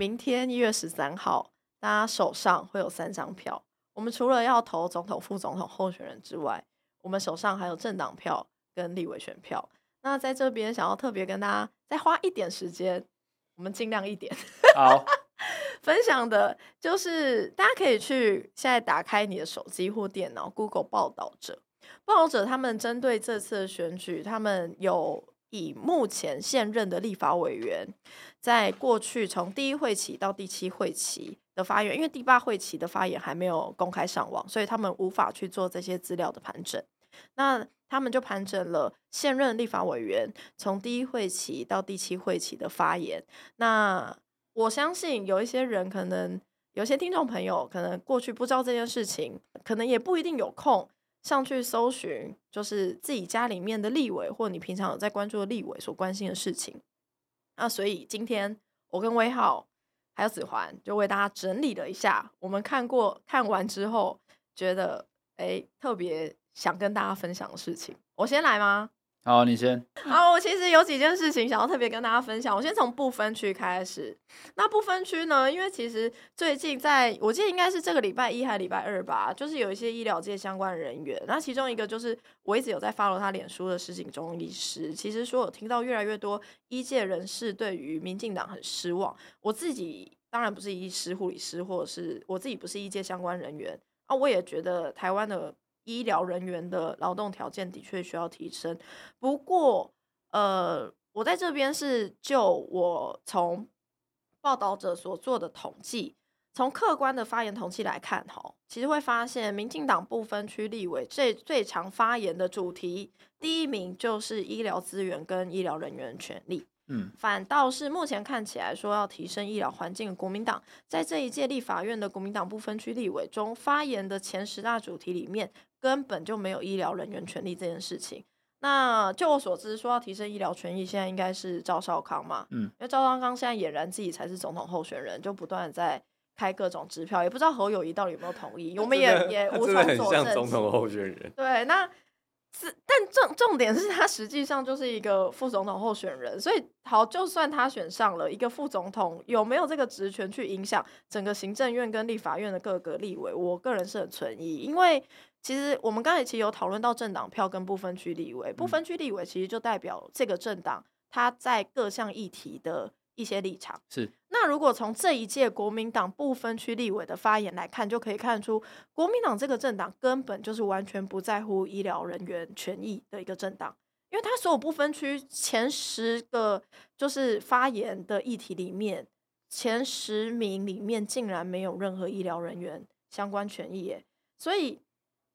明天一月十三号，大家手上会有三张票。我们除了要投总统、副总统候选人之外，我们手上还有政党票跟立委选票。那在这边想要特别跟大家再花一点时间，我们尽量一点。好，分享的就是大家可以去现在打开你的手机或电脑，Google 报道者，报道者他们针对这次的选举，他们有以目前现任的立法委员，在过去从第一会期到第七会期的发言，因为第八会期的发言还没有公开上网，所以他们无法去做这些资料的盘整。那他们就盘整了现任立法委员从第一会期到第七会期的发言。那我相信有一些人可能，有些听众朋友可能过去不知道这件事情，可能也不一定有空上去搜寻，就是自己家里面的立委或你平常有在关注的立委所关心的事情。那所以今天我跟威浩还有子桓就为大家整理了一下，我们看过看完之后觉得哎特别想跟大家分享的事情。我先来吗？好，你先。好，我其实有几件事情想要特别跟大家分享。我先从不分区开始。那不分区呢？因为其实最近在我记得应该是这个礼拜一还是礼拜二吧，就是有一些医疗界相关人员。那其中一个就是我一直有在发罗他脸书的石井中医师。其实说我听到越来越多医界人士对于民进党很失望。我自己当然不是医师、护理师，或者是我自己不是医界相关人员啊，我也觉得台湾的。医疗人员的劳动条件的确需要提升，不过，呃，我在这边是就我从报道者所做的统计，从客观的发言统计来看，哈，其实会发现，民进党不分区立委最最常发言的主题，第一名就是医疗资源跟医疗人员权利。嗯，反倒是目前看起来说要提升医疗环境的国民党，在这一届立法院的国民党不分区立委中发言的前十大主题里面。根本就没有医疗人员权利这件事情。那就我所知，说要提升医疗权益，现在应该是赵少康嘛？嗯，因为赵少康现在俨然自己才是总统候选人，就不断的在开各种支票，也不知道侯友谊到底有没有同意。我们也也无从佐证。很像总统候选人。对，那是但重重点是他实际上就是一个副总统候选人，所以好，就算他选上了一个副总统，有没有这个职权去影响整个行政院跟立法院的各个立委？我个人是很存疑，因为。其实我们刚才其实有讨论到政党票跟不分区立委，不分区立委其实就代表这个政党他在各项议题的一些立场。是。那如果从这一届国民党不分区立委的发言来看，就可以看出国民党这个政党根本就是完全不在乎医疗人员权益的一个政党，因为他所有不分区前十个就是发言的议题里面，前十名里面竟然没有任何医疗人员相关权益耶，所以。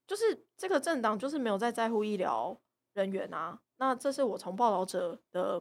就是这个政党就是没有在在乎医疗人员啊，那这是我从报道者的，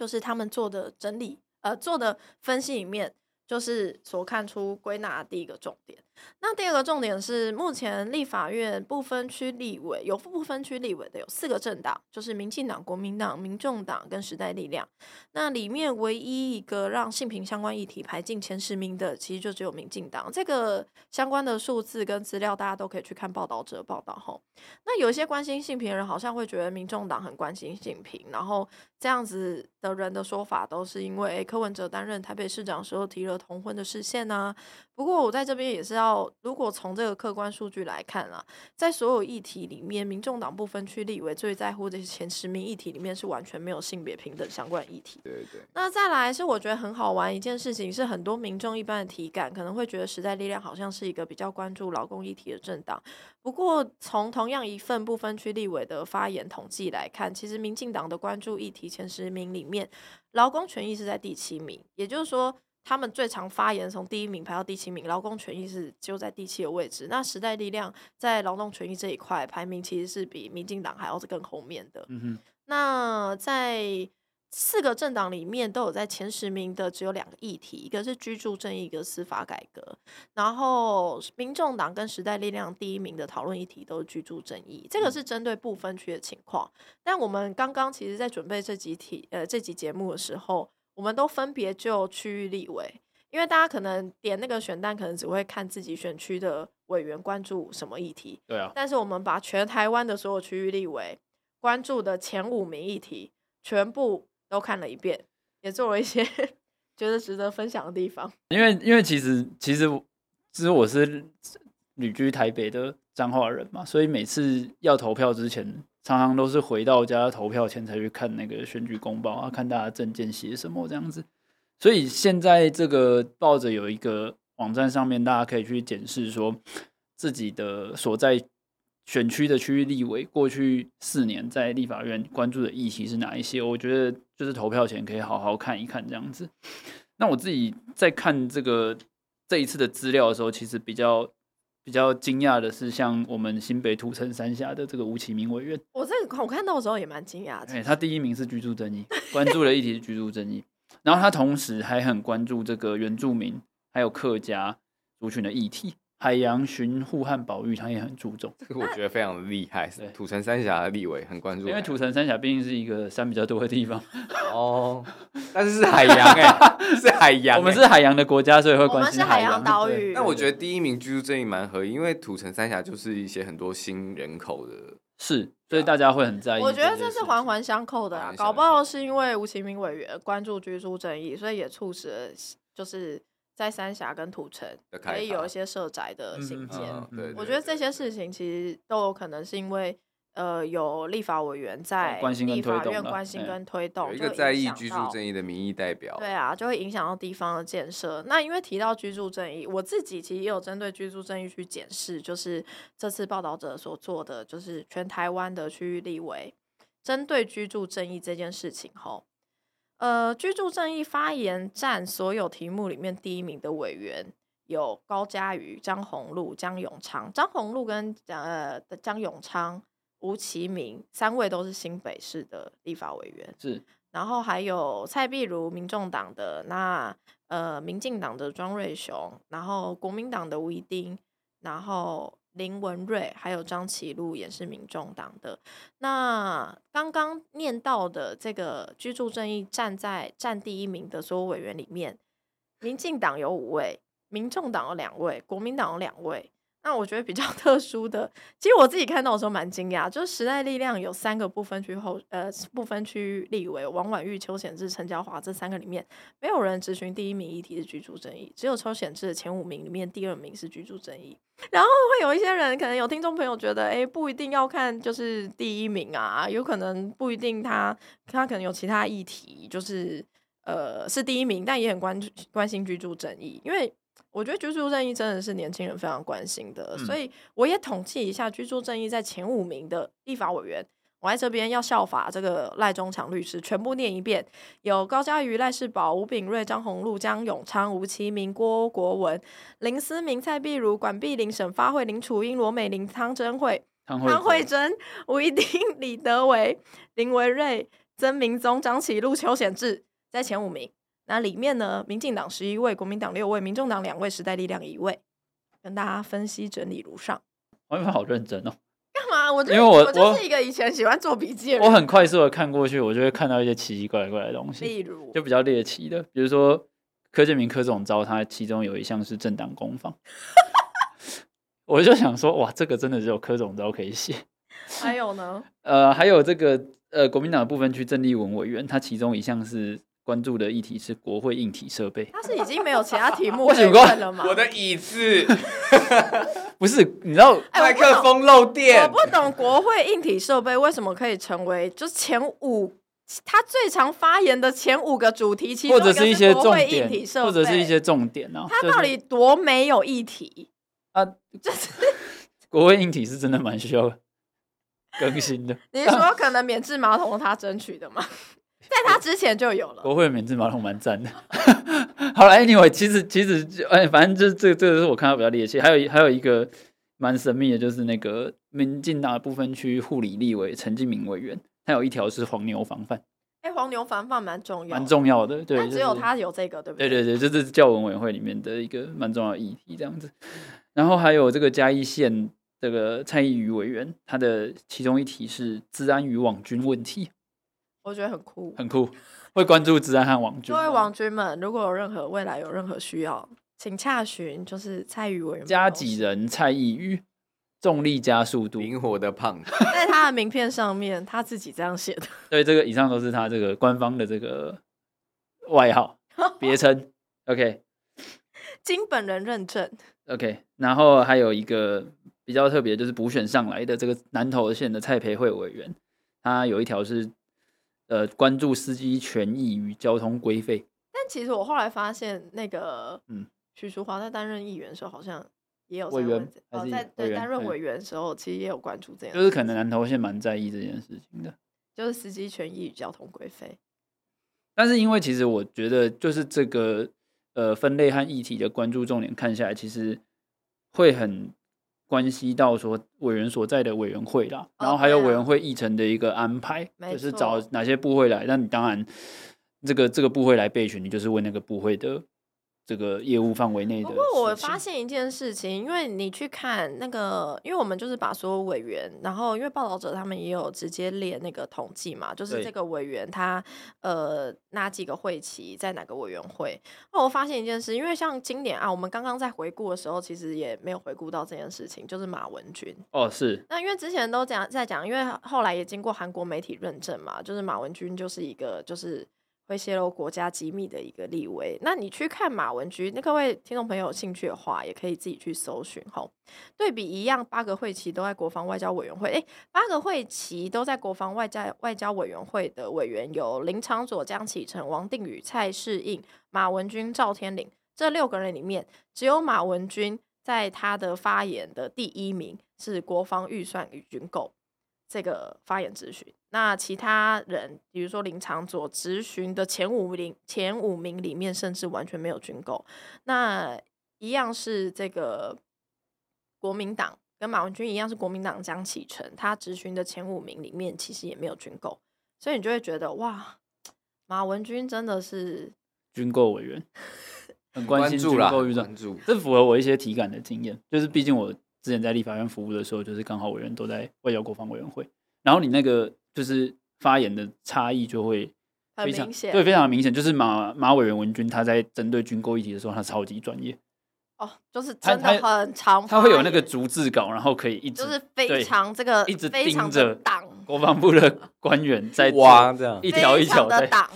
就是他们做的整理，呃，做的分析里面。就是所看出归纳的第一个重点。那第二个重点是，目前立法院不分区立委有不分区立委的有四个政党，就是民进党、国民党、民众党跟时代力量。那里面唯一一个让性平相关议题排进前十名的，其实就只有民进党。这个相关的数字跟资料，大家都可以去看报道者报道后。那有一些关心性平的人，好像会觉得民众党很关心性平，然后这样子的人的说法，都是因为柯文哲担任台北市长时候提了。同婚的实现呢？不过我在这边也是要，如果从这个客观数据来看啊，在所有议题里面，民众党不分区立委最在乎的前十名议题里面，是完全没有性别平等相关议题。对对。那再来是我觉得很好玩一件事情，是很多民众一般的体感可能会觉得时代力量好像是一个比较关注劳工议题的政党。不过从同样一份不分区立委的发言统计来看，其实民进党的关注议题前十名里面，劳工权益是在第七名，也就是说。他们最常发言，从第一名排到第七名，劳工权益是就在第七的位置。那时代力量在劳动权益这一块排名其实是比民进党还要是更后面的。嗯哼。那在四个政党里面都有在前十名的只有两个议题，一个是居住正义，一个司法改革。然后民众党跟时代力量第一名的讨论议题都是居住正义，这个是针对部分区的情况。但我们刚刚其实在准备这集题呃这集节目的时候。我们都分别就区域立委，因为大家可能点那个选单，可能只会看自己选区的委员关注什么议题。对啊。但是我们把全台湾的所有区域立委关注的前五名议题全部都看了一遍，也做了一些 觉得值得分享的地方？因为因为其实其实其实我是旅居台北的彰化人嘛，所以每次要投票之前，常常都是回到家投票前才去看那个选举公报啊，看大家证件写什么这样子。所以现在这个报着有一个网站上面，大家可以去检视说自己的所在。选区的区域立委过去四年在立法院关注的议题是哪一些？我觉得就是投票前可以好好看一看这样子。那我自己在看这个这一次的资料的时候，其实比较比较惊讶的是，像我们新北土城三峡的这个吴启明委员，我在我看到的时候也蛮惊讶的。哎，他第一名是居住争议，关注的议题是居住争议，然后他同时还很关注这个原住民还有客家族群的议题。海洋巡护和保育，他也很注重。这个我觉得非常的厉害。对，土城三峡的立委很关注，因为土城三峡毕竟是一个山比较多的地方。哦，但是是海洋哎、欸，是海洋、欸。我们是海洋的国家，所以会关心海洋。我们是海洋岛屿。但我觉得第一名居住正义蛮合理，因为土城三峡就是一些很多新人口的，是，所以大家会很在意。我觉得这是环环相扣的啊，搞不好是因为吴其明委员关注居住正义，所以也促使了就是。在三峡跟土城可以有一些社宅的兴建，我觉得这些事情其实都有可能是因为呃有立法委员在立法院关心跟推动，有一个在意居住正义的民意代表，对啊，就会影响到地方的建设。那因为提到居住正义，我自己其实也有针对居住正义去检视，就是这次报道者所做的，就是全台湾的区域立委针对居住正义这件事情后。呃，居住正义发言站所有题目里面第一名的委员有高嘉瑜、张宏禄、江永昌。张宏禄跟呃江永昌、吴其明三位都是新北市的立法委员，是。然后还有蔡壁如，民众党的那呃，民进党的庄瑞雄，然后国民党的吴怡丁，然后。林文瑞还有张启禄也是民众党的。那刚刚念到的这个居住正义站在占第一名的所有委员里面，民进党有五位，民众党有两位，国民党有两位。那我觉得比较 特殊的，其实我自己看到的时候蛮惊讶，就是时代力量有三个不分区后呃不分区立委，王婉諭、邱显志、陈椒华这三个里面，没有人质询第一名议题是居住正义，只有邱显志的前五名里面第二名是居住正义。然后会有一些人，可能有听众朋友觉得，哎，不一定要看就是第一名啊，有可能不一定他他可能有其他议题，就是呃是第一名，但也很关关心居住正义，因为。我觉得居住正义真的是年轻人非常关心的，嗯、所以我也统计一下居住正义在前五名的立法委员，我在这边要效法这个赖中强律师，全部念一遍：有高嘉瑜、赖世宝、吴炳瑞、张宏禄、江永昌、吴其明、郭国文、林思明、蔡碧如、管碧玲、沈发慧、林楚英、罗美玲、汤珍慧、汤惠珍、吴一丁、李德维、林维瑞、曾明宗、张启禄、邱显志，在前五名。那里面呢，民进党十一位，国民党六位，民众党两位，时代力量一位，跟大家分析整理如上。我好认真哦。干嘛？我因为我我就是一个以前喜欢做笔记的人。我很快速的看过去，我就会看到一些奇奇怪怪的东西，例如就比较猎奇的，比如说柯建明柯总招，他其中有一项是政党攻防，我就想说，哇，这个真的只有柯总招可以写。还有呢？呃，还有这个呃，国民党的部分区郑丽文委员，他其中一项是。关注的议题是国会硬体设备，他是已经没有其他题目 可以问了吗？我的椅子 不是，你知道麦克风漏电，我不懂国会硬体设备为什么可以成为就是前五，他最常发言的前五个主题，其中一个是国会硬体设备，或者是一些重点呢？他到底多没有议题啊？就是 国会硬体是真的蛮需要更新的。你是说可能免治马桶他争取的吗？在他之前就有了。国会免治马桶蛮赞的。好了，Anyway，其实其实哎，反正就这这个是我看到比较猎奇。还有还有一个蛮神秘的，就是那个民进党部分区护理立委陈进明委员，他有一条是黄牛防范。哎、欸，黄牛防范蛮重要，蛮重要的。对，只有他有这个，对不对？对对对，这是教文委会里面的一个蛮重要的议题，这样子。然后还有这个嘉义县这个蔡易余委员，他的其中一题是治安与网军问题。我觉得很酷，很酷，会关注治安和王军。各位王军们，如果有任何未来有任何需要，请洽询就是蔡宇委员。加几人蔡易余，重力加速度，灵活的胖子。在他的名片上面，他自己这样写的。对，这个以上都是他这个官方的这个外号。别称。OK，经本人认证。OK，然后还有一个比较特别，就是补选上来的这个南投县的蔡培慧委员，他有一条是呃关注司机权益与交通规费。但其实我后来发现，那个嗯，许淑华在担任议员的时候，好像也有委员，哦，在对担任委员的时候，其实也有关注这样，就是可能南投县蛮在意这件事情的，就是司机权益与交通规费。但是因为其实我觉得，就是这个。呃，分类和议题的关注重点看下来，其实会很关系到说委员所在的委员会啦，然后还有委员会议程的一个安排，就是找哪些部会来。那你当然，这个这个部会来备选，你就是问那个部会的。这个业务范围内的。不过我发现一件事情，因为你去看那个，因为我们就是把所有委员，然后因为报道者他们也有直接列那个统计嘛，就是这个委员他呃哪几个会期在哪个委员会。那我发现一件事，因为像今年啊，我们刚刚在回顾的时候，其实也没有回顾到这件事情，就是马文君哦，是。那因为之前都讲在讲，因为后来也经过韩国媒体认证嘛，就是马文君就是一个就是。会泄露国家机密的一个立威，那你去看马文君，那各位听众朋友有兴趣的话，也可以自己去搜寻吼。对比一样，八个会期都在国防外交委员会，诶，八个会期都在国防外交外交委员会的委员有林昌佐、江启臣、王定宇、蔡适应、马文君、赵天麟这六个人里面，只有马文君在他的发言的第一名是国防预算与军购。这个发言咨询，那其他人，比如说林长佐咨询的前五名，前五名里面甚至完全没有军购。那一样是这个国民党跟马文君一样是国民党江启臣，他咨询的前五名里面其实也没有军购，所以你就会觉得哇，马文君真的是军购委员，很关心军购预算，这符合我一些体感的经验，就是毕竟我。之前在立法院服务的时候，就是刚好委员都在外交国防委员会，然后你那个就是发言的差异就会非常对，非常明显。就是马马委员文君他在针对军购议题的时候，他超级专业哦，就是真的很长，他会有那个逐字稿，然后可以一直就是非常这个一直盯着党国防部的官员在挖这样一条一条的党。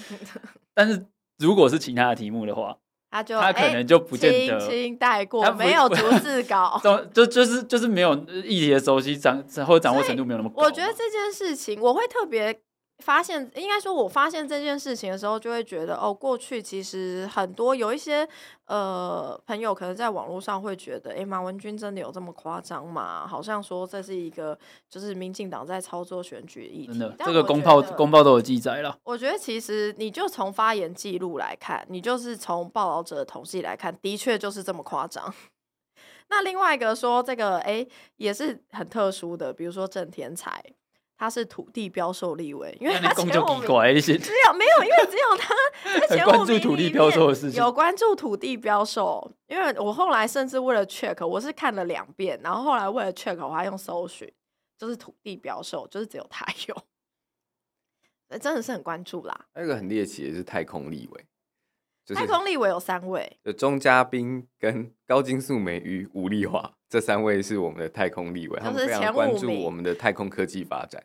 但是如果是其他的题目的话。他就他可能就不见得轻轻带过，没有逐 字稿，就就是就是没有议题的熟悉掌或掌握程度没有那么高。我觉得这件事情我会特别。发现应该说，我发现这件事情的时候，就会觉得哦，过去其实很多有一些呃朋友可能在网络上会觉得，哎，马文君真的有这么夸张吗？好像说这是一个就是民进党在操作选举议题。真的，这个公报公报都有记载了。我觉得其实你就从发言记录来看，你就是从报道者的统计来看，的确就是这么夸张。那另外一个说这个，哎，也是很特殊的，比如说郑天才。他是土地标售立委，因为他前五名只有没有，因为只有他 在前五名里面有关注土地标售。因为我后来甚至为了 check，我是看了两遍，然后后来为了 check，我还用搜寻，就是土地标售，就是只有他有，真的是很关注啦。还有一个很猎奇的是太空立委，就是、太空立委有三位，就钟嘉宾跟高金素梅与吴丽华。这三位是我们的太空立委，他们非常关注我们的太空科技发展。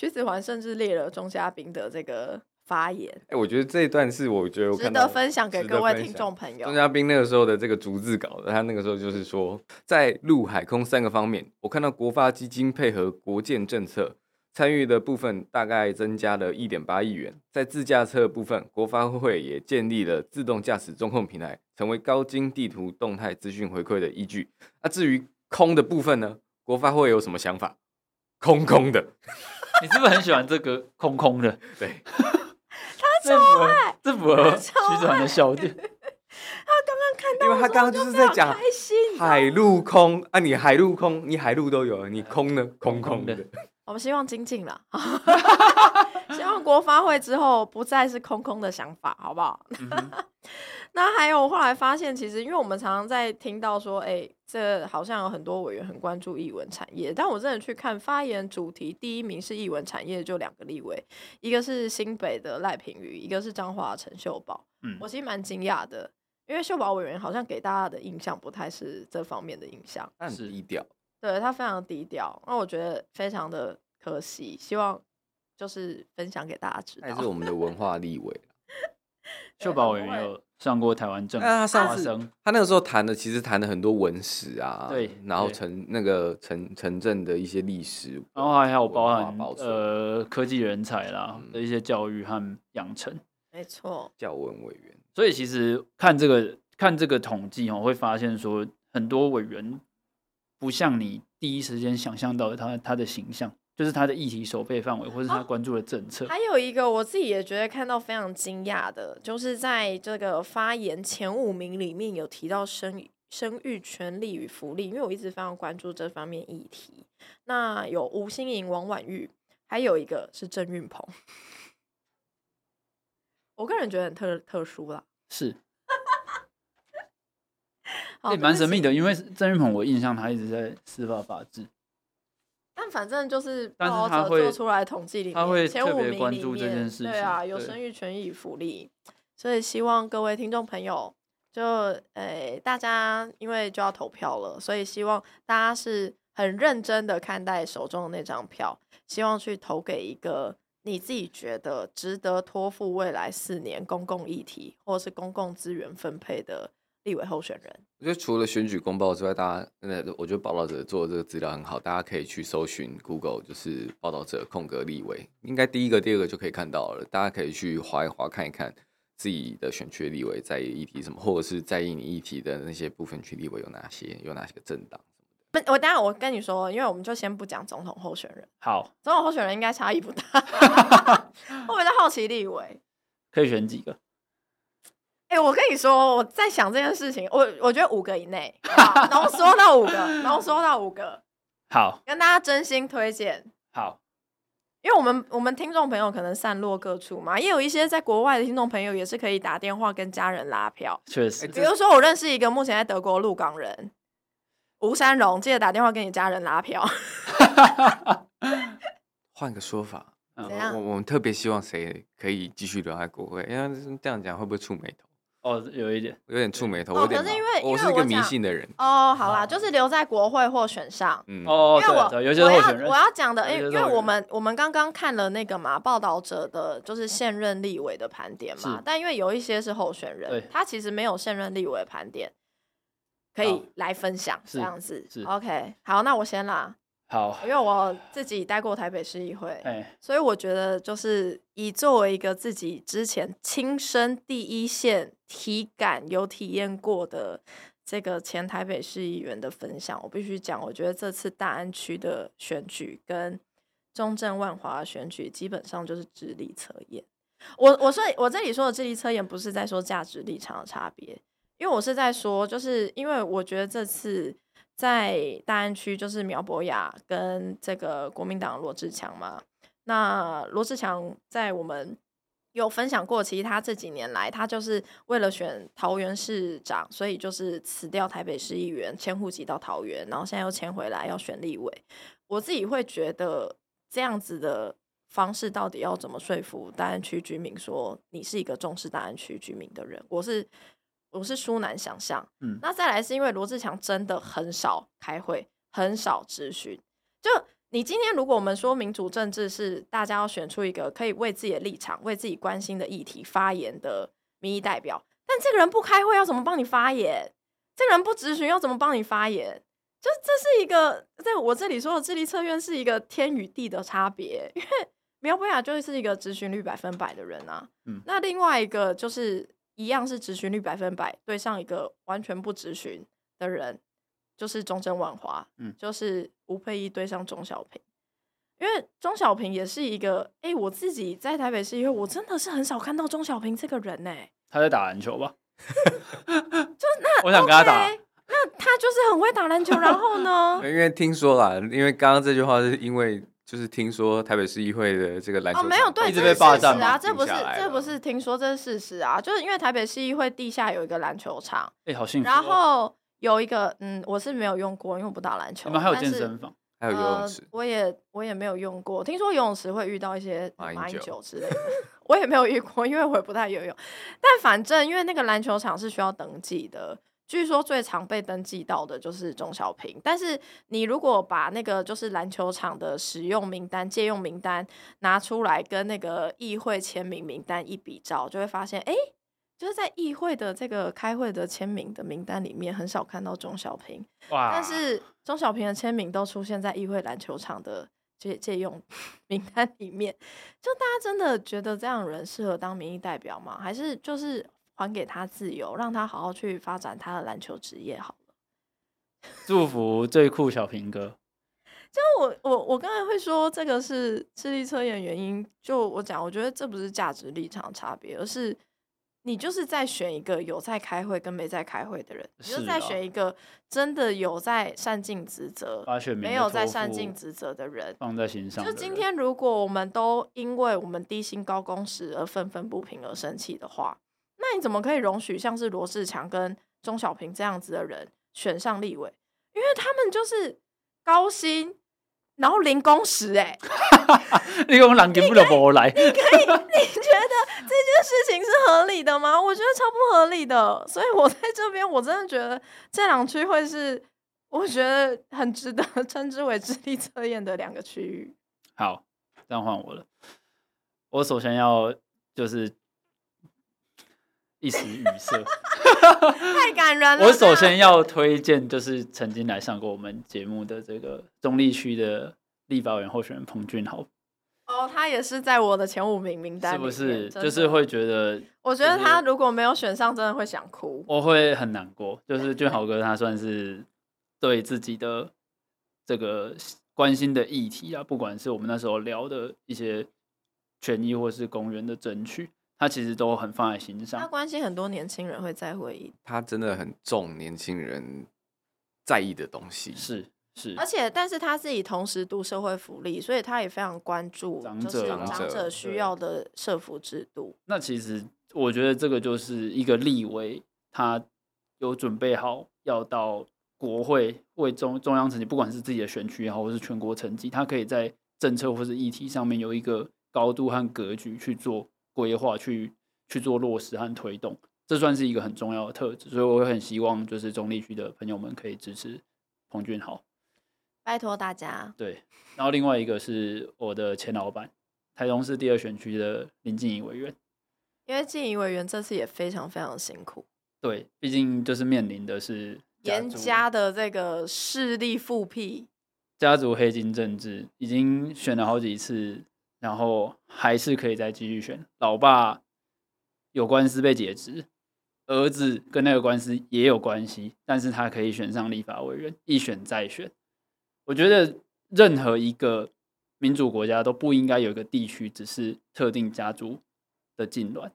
徐子环甚至列了钟嘉宾的这个发言。哎，我觉得这一段是我觉得我值得分享给各位听众朋友。钟嘉宾那个时候的这个逐字稿，他那个时候就是说，在陆海空三个方面，我看到国发基金配合国建政策参与的部分大概增加了一点八亿元。在自驾车部分，国发会也建立了自动驾驶中控平台。成为高精地图动态资讯回馈的依据。那、啊、至于空的部分呢？国发会有什么想法？空空的。你是不是很喜欢这个空空的？对，他超爱，这符合徐子涵的笑点。他刚刚看到，因为他刚刚就是在讲海陆空啊，你海陆空，你海陆都有，你空呢？空空的。我们希望精进了，希望国发会之后不再是空空的想法，好不好？嗯 那还有，后来发现，其实因为我们常常在听到说，哎、欸，这好像有很多委员很关注译文产业，但我真的去看发言主题，第一名是译文产业，就两个立委，一个是新北的赖品妤，一个是彰化的陈秀宝。嗯，我其实蛮惊讶的，因为秀宝委员好像给大家的印象不太是这方面的印象，但是。低调，对，他非常低调，那我觉得非常的可惜，希望就是分享给大家知道，还是我们的文化立委，秀宝委员有。上过台湾政他上次生他那个时候谈的其实谈了很多文史啊，对，然后城那个城城镇的一些历史，然后还有包含包呃科技人才啦、嗯、的一些教育和养成，没错，教文委员。所以其实看这个看这个统计哦，会发现说很多委员不像你第一时间想象到的他他的形象。就是他的议题守备范围，或是他关注的政策。还有一个我自己也觉得看到非常惊讶的，就是在这个发言前五名里面有提到生生育权利与福利，因为我一直非常关注这方面议题。那有吴欣盈、王婉玉，还有一个是郑运鹏。我个人觉得很特特殊啦，是，也蛮神秘的，因为郑运鹏我印象他一直在司法法制。但反正就是报导者做出来统计里面，他会前五名关注这件事情。对啊，有生育权益福利，所以希望各位听众朋友，就诶、欸，大家因为就要投票了，所以希望大家是很认真的看待手中的那张票，希望去投给一个你自己觉得值得托付未来四年公共议题或者是公共资源分配的立委候选人。我觉得除了选举公报之外，大家那我觉得报道者做的这个资料很好，大家可以去搜寻 Google，就是报道者空格立委，应该第一个、第二个就可以看到了。大家可以去划一划看一看自己的选区立委在意议题什么，或者是在意你议题的那些部分区立委有哪些，有哪些个政党什么的。我等下我跟你说，因为我们就先不讲总统候选人。好，总统候选人应该差异不大。我比较好奇立委可以选几个？哎、欸，我跟你说，我在想这件事情，我我觉得五个以内，浓缩到五个，浓缩到五个，好，跟大家真心推荐。好，因为我们我们听众朋友可能散落各处嘛，也有一些在国外的听众朋友也是可以打电话跟家人拉票。确实，比如说我认识一个目前在德国鹿港人吴山荣，记得打电话跟你家人拉票。换个说法，我我们特别希望谁可以继续留在国会，因为这样讲会不会触霉头？哦，有一点，有点触霉头。哦，可是因为我是一个迷信的人。哦，好啦，就是留在国会或选上。嗯，哦，因为我对，有些候选人我要讲的，因为因为我们我们刚刚看了那个嘛，报道者的就是现任立委的盘点嘛，但因为有一些是候选人，他其实没有现任立委盘点，可以来分享这样子。OK，好，那我先啦。好，因为我自己待过台北市议会，所以我觉得就是以作为一个自己之前亲身第一线体感有体验过的这个前台北市议员的分享，我必须讲，我觉得这次大安区的选举跟中正万华的选举基本上就是智力测验。我我说我这里说的智力测验不是在说价值立场的差别，因为我是在说，就是因为我觉得这次。在大安区就是苗博雅跟这个国民党罗志强嘛，那罗志强在我们有分享过，其实他这几年来，他就是为了选桃园市长，所以就是辞掉台北市议员，迁户籍到桃园，然后现在又迁回来要选立委。我自己会觉得这样子的方式，到底要怎么说服大安区居民说你是一个重视大安区居民的人？我是。我是殊难想象，嗯，那再来是因为罗志强真的很少开会，很少咨询。就你今天，如果我们说民主政治是大家要选出一个可以为自己的立场、为自己关心的议题发言的民意代表，但这个人不开会要怎么帮你发言？这个人不咨询要怎么帮你发言？就这是一个在我这里说的智力测验是一个天与地的差别，因为苗博雅就是一个咨询率百分百的人啊，嗯，那另外一个就是。一样是质询率百分百，对上一个完全不质询的人，就是中正万华，嗯，就是吴佩仪对上钟小平，因为钟小平也是一个，哎、欸，我自己在台北市因为，我真的是很少看到钟小平这个人呢、欸。他在打篮球吧？就那我想跟他打，okay, 那他就是很会打篮球，然后呢？因为听说啦，因为刚刚这句话是因为。就是听说台北市议会的这个篮球、哦、没有对，一直被霸占啊，这不是这不是听说，这是事实啊，就是因为台北市议会地下有一个篮球场，哎、欸，好幸福、哦。然后有一个，嗯，我是没有用过，因为我不打篮球。你们还有健身房，还有游泳池，呃、我也我也没有用过。听说游泳池会遇到一些马英九之类的，我也没有遇过，因为我也不太游泳。但反正因为那个篮球场是需要登记的。据说最常被登记到的就是钟小平，但是你如果把那个就是篮球场的使用名单、借用名单拿出来跟那个议会签名名单一比照，就会发现，哎，就是在议会的这个开会的签名的名单里面，很少看到钟小平。哇！但是钟小平的签名都出现在议会篮球场的借借用 名单里面。就大家真的觉得这样人适合当民意代表吗？还是就是还给他自由，让他好好去发展他的篮球职业好了？祝福最酷小平哥。就我我我刚才会说这个是智力测验原因，就我讲，我觉得这不是价值立场差别，而是。你就是在选一个有在开会跟没在开会的人，你就是在选一个真的有在善尽职责，没有在善尽职责的人放在心上。就今天，如果我们都因为我们低薪高工时而愤愤不平而生气的话，那你怎么可以容许像是罗志强跟钟小平这样子的人选上立委？因为他们就是高薪。然后零工时哎，你讲人根本就不来，你可以，你觉得这件事情是合理的吗？我觉得超不合理的，所以我在这边我真的觉得这两区会是我觉得很值得称之为智力测验的两个区域。好，这样换我了。我首先要就是一时语塞，太感人了。我首先要推荐，就是曾经来上过我们节目的这个中立区的立法委员候选人彭俊豪。哦，他也是在我的前五名名单，是不是？就是会觉得，我觉得他如果没有选上，真的会想哭。我会很难过。就是俊豪哥，他算是对自己的这个关心的议题啊，不管是我们那时候聊的一些权益，或是公园的争取。他其实都很放在心上，他关心很多年轻人会在会议，他真的很重年轻人在意的东西，是是，而且但是他自己同时度社会福利，所以他也非常关注长者长者需要的社福制度。那其实我觉得这个就是一个立委，他有准备好要到国会为中中央层级，不管是自己的选区也好，或是全国层级，他可以在政策或是议题上面有一个高度和格局去做。规划去去做落实和推动，这算是一个很重要的特质，所以我会很希望就是中立区的朋友们可以支持彭俊豪，拜托大家。对，然后另外一个是我的前老板，台中市第二选区的林静怡委员，因为静怡委员这次也非常非常辛苦，对，毕竟就是面临的是严家的这个势力复辟，家族黑金政治，已经选了好几次。然后还是可以再继续选，老爸有官司被解职，儿子跟那个官司也有关系，但是他可以选上立法委员，一选再选。我觉得任何一个民主国家都不应该有一个地区只是特定家族的禁乱。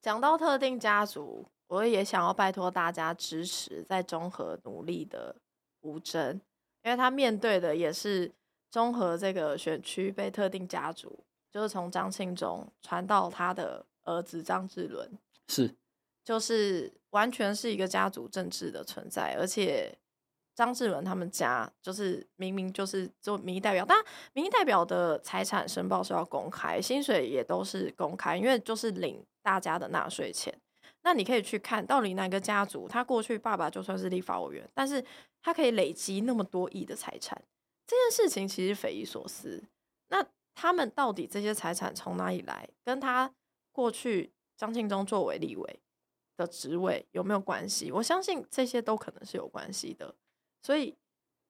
讲到特定家族，我也想要拜托大家支持在中和努力的吴峥，因为他面对的也是。中和这个选区被特定家族，就是从张庆忠传到他的儿子张志伦，是，就是完全是一个家族政治的存在，而且张志伦他们家就是明明就是做民意代表，但民意代表的财产申报是要公开，薪水也都是公开，因为就是领大家的纳税钱。那你可以去看到底哪个家族，他过去爸爸就算是立法委员，但是他可以累积那么多亿的财产。这件事情其实匪夷所思。那他们到底这些财产从哪里来？跟他过去张庆忠作为立委的职位有没有关系？我相信这些都可能是有关系的。所以，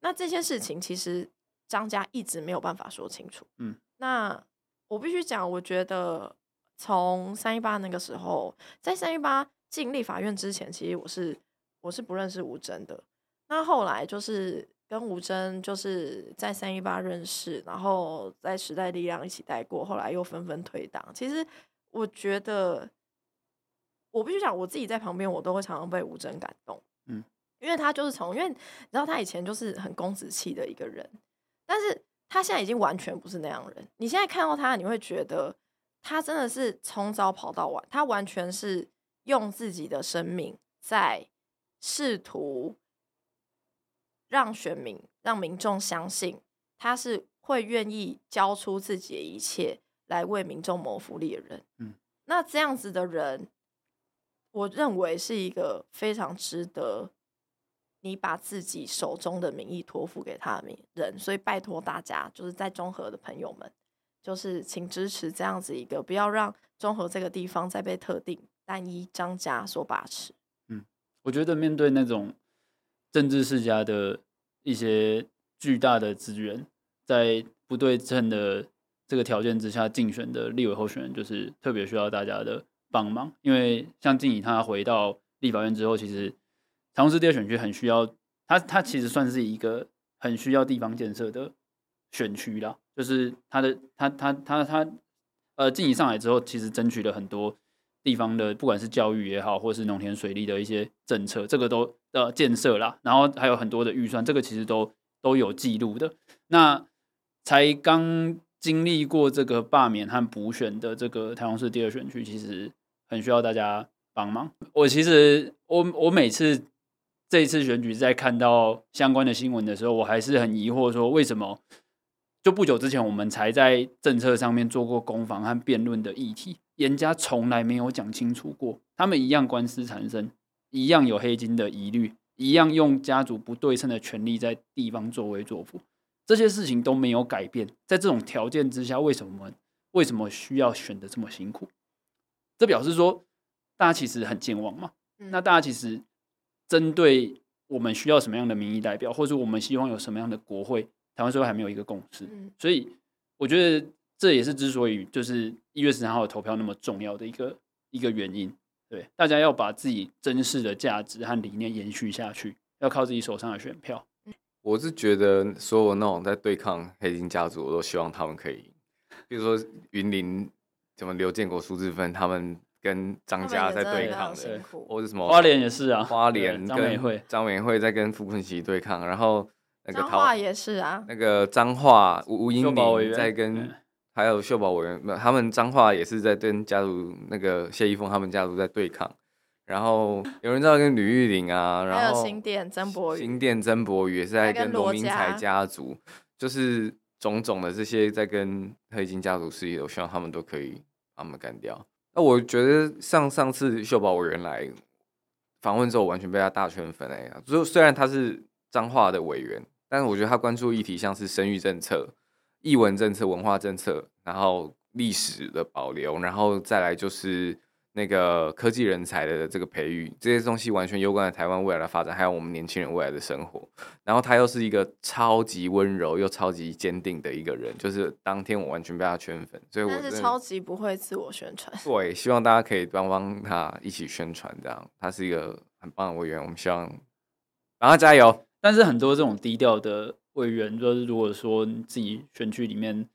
那这些事情其实张家一直没有办法说清楚。嗯，那我必须讲，我觉得从三一八那个时候，在三一八进立法院之前，其实我是我是不认识吴峥的。那后来就是。跟吴峥就是在三一八认识，然后在时代力量一起待过，后来又纷纷退党。其实我觉得，我必须讲，我自己在旁边，我都会常常被吴峥感动。嗯，因为他就是从，因为你知道他以前就是很公子气的一个人，但是他现在已经完全不是那样人。你现在看到他，你会觉得他真的是从早跑到晚，他完全是用自己的生命在试图。让选民、让民众相信他是会愿意交出自己的一切来为民众谋福利的人。嗯，那这样子的人，我认为是一个非常值得你把自己手中的民意托付给他的人。所以拜托大家，就是在中和的朋友们，就是请支持这样子一个，不要让中和这个地方再被特定单一张家所把持。嗯，我觉得面对那种政治世家的一些巨大的资源，在不对称的这个条件之下竞选的立委候选人，就是特别需要大家的帮忙。因为像静怡他回到立法院之后，其实台中市第二选区很需要他，他其实算是一个很需要地方建设的选区啦。就是他的他他他他呃，静怡上来之后，其实争取了很多地方的，不管是教育也好，或是农田水利的一些政策，这个都呃建设啦。然后还有很多的预算，这个其实都都有记录的。那才刚经历过这个罢免和补选的这个台中市第二选区，其实很需要大家帮忙。我其实我我每次这一次选举在看到相关的新闻的时候，我还是很疑惑，说为什么就不久之前我们才在政策上面做过攻防和辩论的议题，颜家从来没有讲清楚过，他们一样官司缠身，一样有黑金的疑虑，一样用家族不对称的权利在地方作威作福。这些事情都没有改变，在这种条件之下，为什么为什么需要选得这么辛苦？这表示说，大家其实很健忘嘛。那大家其实针对我们需要什么样的民意代表，或者我们希望有什么样的国会，台湾社会还没有一个共识。所以，我觉得这也是之所以就是一月十三号的投票那么重要的一个一个原因。对，大家要把自己真实的价值和理念延续下去，要靠自己手上的选票。我是觉得所有那种在对抗黑金家族，我都希望他们可以，比如说云林什么刘建国、苏志芬，他们跟张家在对抗的，或者什么花莲也是啊，花莲张美惠、张美惠在跟傅昆奇对抗，然后那个彰化也是啊，那个彰化吴吴英玲在跟还有秀宝委员，他们彰化也是在跟家族那个谢依峰他们家族在对抗。然后有人知道跟吕玉玲啊，然后新店曾博宇，新店曾博宇也是在跟罗明才家族，就是种种的这些在跟黑金家族势力，我希望他们都可以把他们干掉。那我觉得上上次秀宝委员来访问之后，完全被他大圈粉哎呀！就虽然他是彰化的委员，但是我觉得他关注议题像是生育政策、艺文政策、文化政策，然后历史的保留，然后再来就是。那个科技人才的这个培育，这些东西完全攸关了台湾未来的发展，还有我们年轻人未来的生活。然后他又是一个超级温柔又超级坚定的一个人，就是当天我完全被他圈粉，所以我是超级不会自我宣传。对，希望大家可以帮帮他一起宣传，这样他是一个很棒的委员，我们希望然后加油。但是很多这种低调的委员，就是如果说你自己选区里面。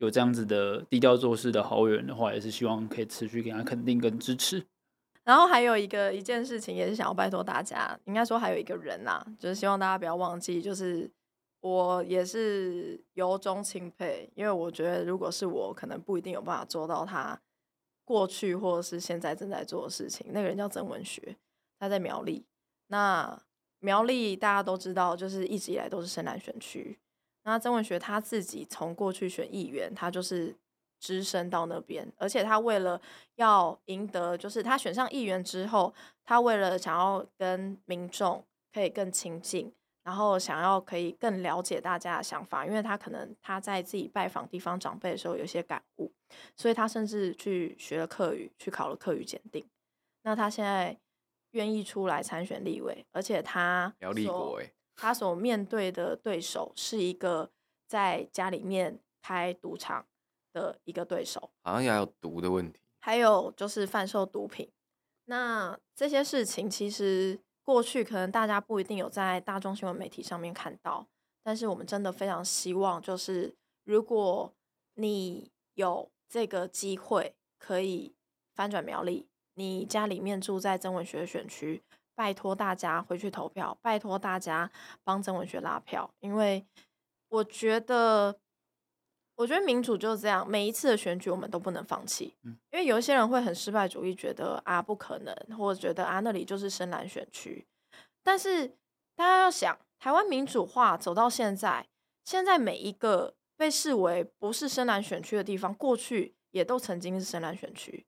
有这样子的低调做事的好委员的话，也是希望可以持续给他肯定跟支持。然后还有一个一件事情，也是想要拜托大家，应该说还有一个人呐、就是希望大家不要忘记，就是我也是由衷钦佩，因为我觉得如果是我，可能不一定有办法做到他过去或者是现在正在做的事情。那个人叫曾文学，他在苗栗。那苗栗大家都知道，就是一直以来都是深蓝选区。那曾文学他自己从过去选议员，他就是只身到那边，而且他为了要赢得，就是他选上议员之后，他为了想要跟民众可以更亲近，然后想要可以更了解大家的想法，因为他可能他在自己拜访地方长辈的时候有些感悟，所以他甚至去学了客语，去考了客语检定。那他现在愿意出来参选立委，而且他要立国他所面对的对手是一个在家里面开赌场的一个对手，好像也有毒的问题，还有就是贩售毒品。那这些事情其实过去可能大家不一定有在大众新闻媒体上面看到，但是我们真的非常希望，就是如果你有这个机会可以翻转苗栗，你家里面住在曾文学选区。拜托大家回去投票，拜托大家帮曾文学拉票，因为我觉得，我觉得民主就是这样，每一次的选举我们都不能放弃。因为有一些人会很失败主义，觉得啊不可能，或者觉得啊那里就是深蓝选区。但是大家要想，台湾民主化走到现在，现在每一个被视为不是深蓝选区的地方，过去也都曾经是深蓝选区。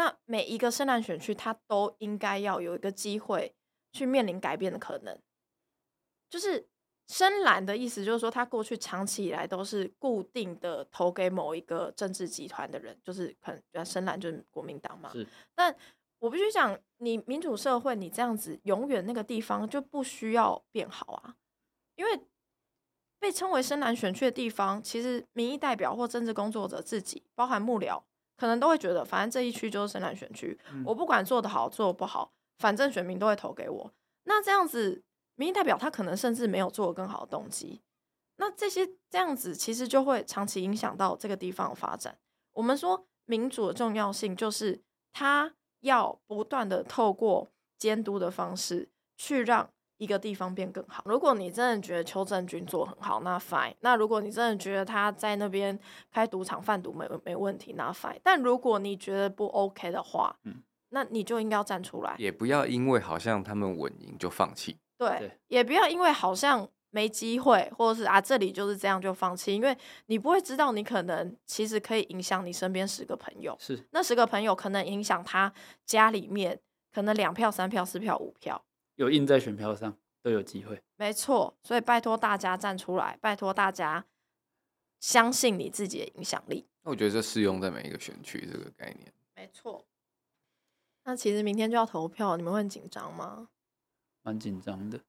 那每一个深蓝选区，它都应该要有一个机会去面临改变的可能。就是深蓝的意思，就是说，他过去长期以来都是固定的投给某一个政治集团的人，就是可能深蓝就是国民党嘛。但我必须讲，你民主社会，你这样子永远那个地方就不需要变好啊，因为被称为深蓝选区的地方，其实民意代表或政治工作者自己，包含幕僚，可能都会觉得，反正这一区就是深蓝选区，嗯、我不管做得好做得不好，反正选民都会投给我。那这样子，民意代表他可能甚至没有做得更好的动机。那这些这样子，其实就会长期影响到这个地方的发展。我们说民主的重要性，就是它要不断的透过监督的方式，去让一个地方变更好。如果你真的觉得邱正军做很好，那 fine。那如果你真的觉得他在那边开赌场贩毒没没问题，那 fine。但如果你觉得不 OK 的话，嗯，那你就应该要站出来。也不要因为好像他们稳赢就放弃。对，对也不要因为好像。没机会，或者是啊，这里就是这样就放弃，因为你不会知道，你可能其实可以影响你身边十个朋友，是那十个朋友可能影响他家里面可能两票、三票、四票、五票，有印在选票上都有机会。没错，所以拜托大家站出来，拜托大家相信你自己的影响力。那我觉得这适用在每一个选区这个概念。没错。那其实明天就要投票，你们会很紧张吗？蛮紧张的。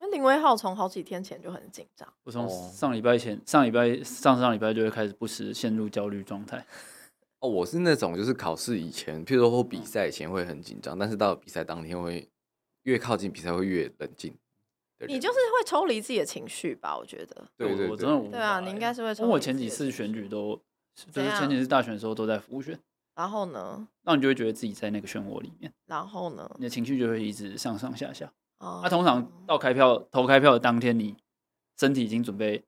那林威浩从好几天前就很紧张，我从上礼拜前、上礼拜、上上礼拜就会开始不时陷入焦虑状态。哦，我是那种就是考试以前，譬如说或比赛以前会很紧张，但是到比赛当天会越靠近比赛会越冷静。你就是会抽离自己的情绪吧？我觉得。对对对，我真的对啊，你应该是会抽。我前几次选举都，就是前几次大选的时候都在辅选。然后呢？那你就会觉得自己在那个漩涡里面。然后呢？你的情绪就会一直上上下下。他、啊、通常到开票投开票的当天，你身体已经准备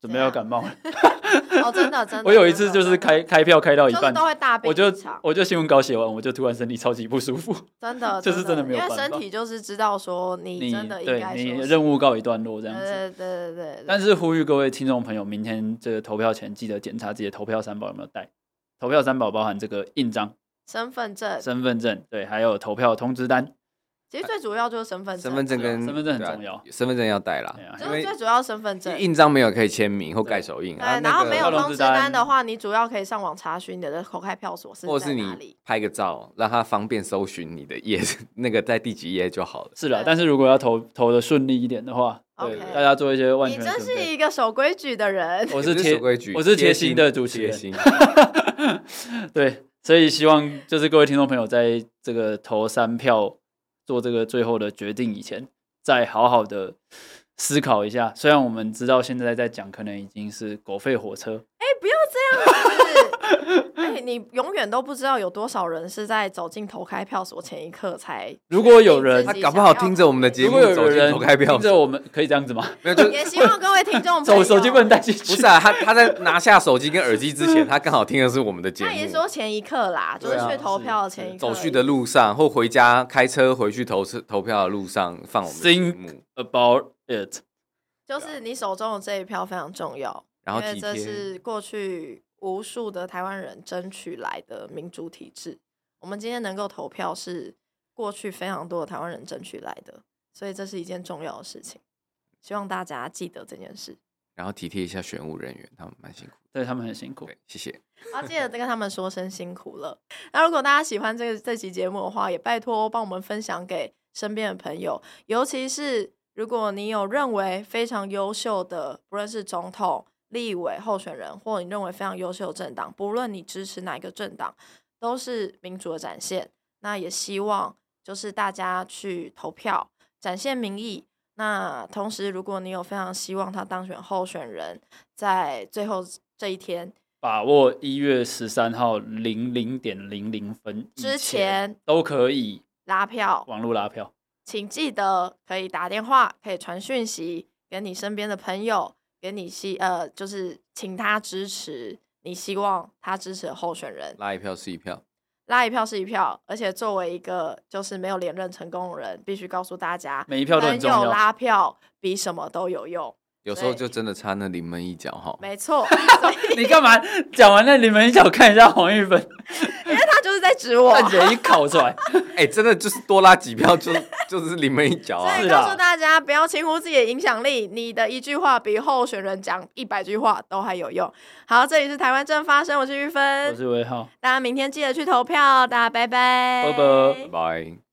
准备要感冒了。哦，真的真的。我有一次就是开开票开到一半，都会大病。我就我就新闻稿写完，我就突然身体超级不舒服。真的，就是真的没有办法。因为身体就是知道说你真的应该你，对你任务告一段落这样子。对对对对，对。但是呼吁各位听众朋友，明天这个投票前记得检查自己的投票三宝有没有带。投票三宝包含这个印章、身份证、身份证，对，还有投票通知单。其实最主要就是身份证，身份证跟身份证很重要，身份证要带啦。因为最主要身份证印章没有可以签名或盖手印。对，然后没有通知单的话，你主要可以上网查询你的口开票所是在哪里，或是你拍个照，让他方便搜寻你的页，那个在第几页就好了。是啦，但是如果要投投的顺利一点的话，对，大家做一些万全。你真是一个守规矩的人，我是贴规矩，我是贴心的主持人。对，所以希望就是各位听众朋友在这个投三票。做这个最后的决定以前，再好好的思考一下。虽然我们知道现在在讲，可能已经是狗吠火车。你永远都不知道有多少人是在走进投开票所前一刻才。如果有人，他搞不好听着我们的节目走进投开票所，听着我们可以这样子吗？没有，就也希望各位听众手手机不能带进去。不是啊，他他在拿下手机跟耳机之前，他刚好听的是我们的节目。他也说前一刻啦，就是去投票的前一刻，走去的路上或回家开车回去投投票的路上放我们的节目。Think about it，就是你手中的这一票非常重要，然后因为这是过去。无数的台湾人争取来的民主体制，我们今天能够投票是过去非常多的台湾人争取来的，所以这是一件重要的事情。希望大家记得这件事，然后体贴一下选务人员，他们蛮辛苦，对他们很辛苦。谢谢。好，记得跟他们说声辛苦了。那如果大家喜欢这个这期节目的话，也拜托帮我们分享给身边的朋友，尤其是如果你有认为非常优秀的，不论是总统。立委候选人，或你认为非常优秀的政党，不论你支持哪一个政党，都是民主的展现。那也希望就是大家去投票，展现民意。那同时，如果你有非常希望他当选候选人，在最后这一天，把握一月十三号零零点零零分之前都可以拉票，网络拉票，请记得可以打电话，可以传讯息给你身边的朋友。给你希呃，就是请他支持你希望他支持的候选人，拉一票是一票，拉一票是一票。而且作为一个就是没有连任成功的人，必须告诉大家，每一票都很重要，拉票比什么都有用。有时候就真的差那临门一脚哈。没错，你干嘛讲完那临门一脚看一下黄玉芬？在指我，蛋姐一烤出来，哎、欸，真的就是多拉几票就就是临门一脚啊！所以告诉大家，不要轻忽自己的影响力，你的一句话比候选人讲一百句话都还有用。好，这里是台湾正发生，我是玉芬，我是魏浩，大家明天记得去投票，大家拜拜，拜拜，拜拜。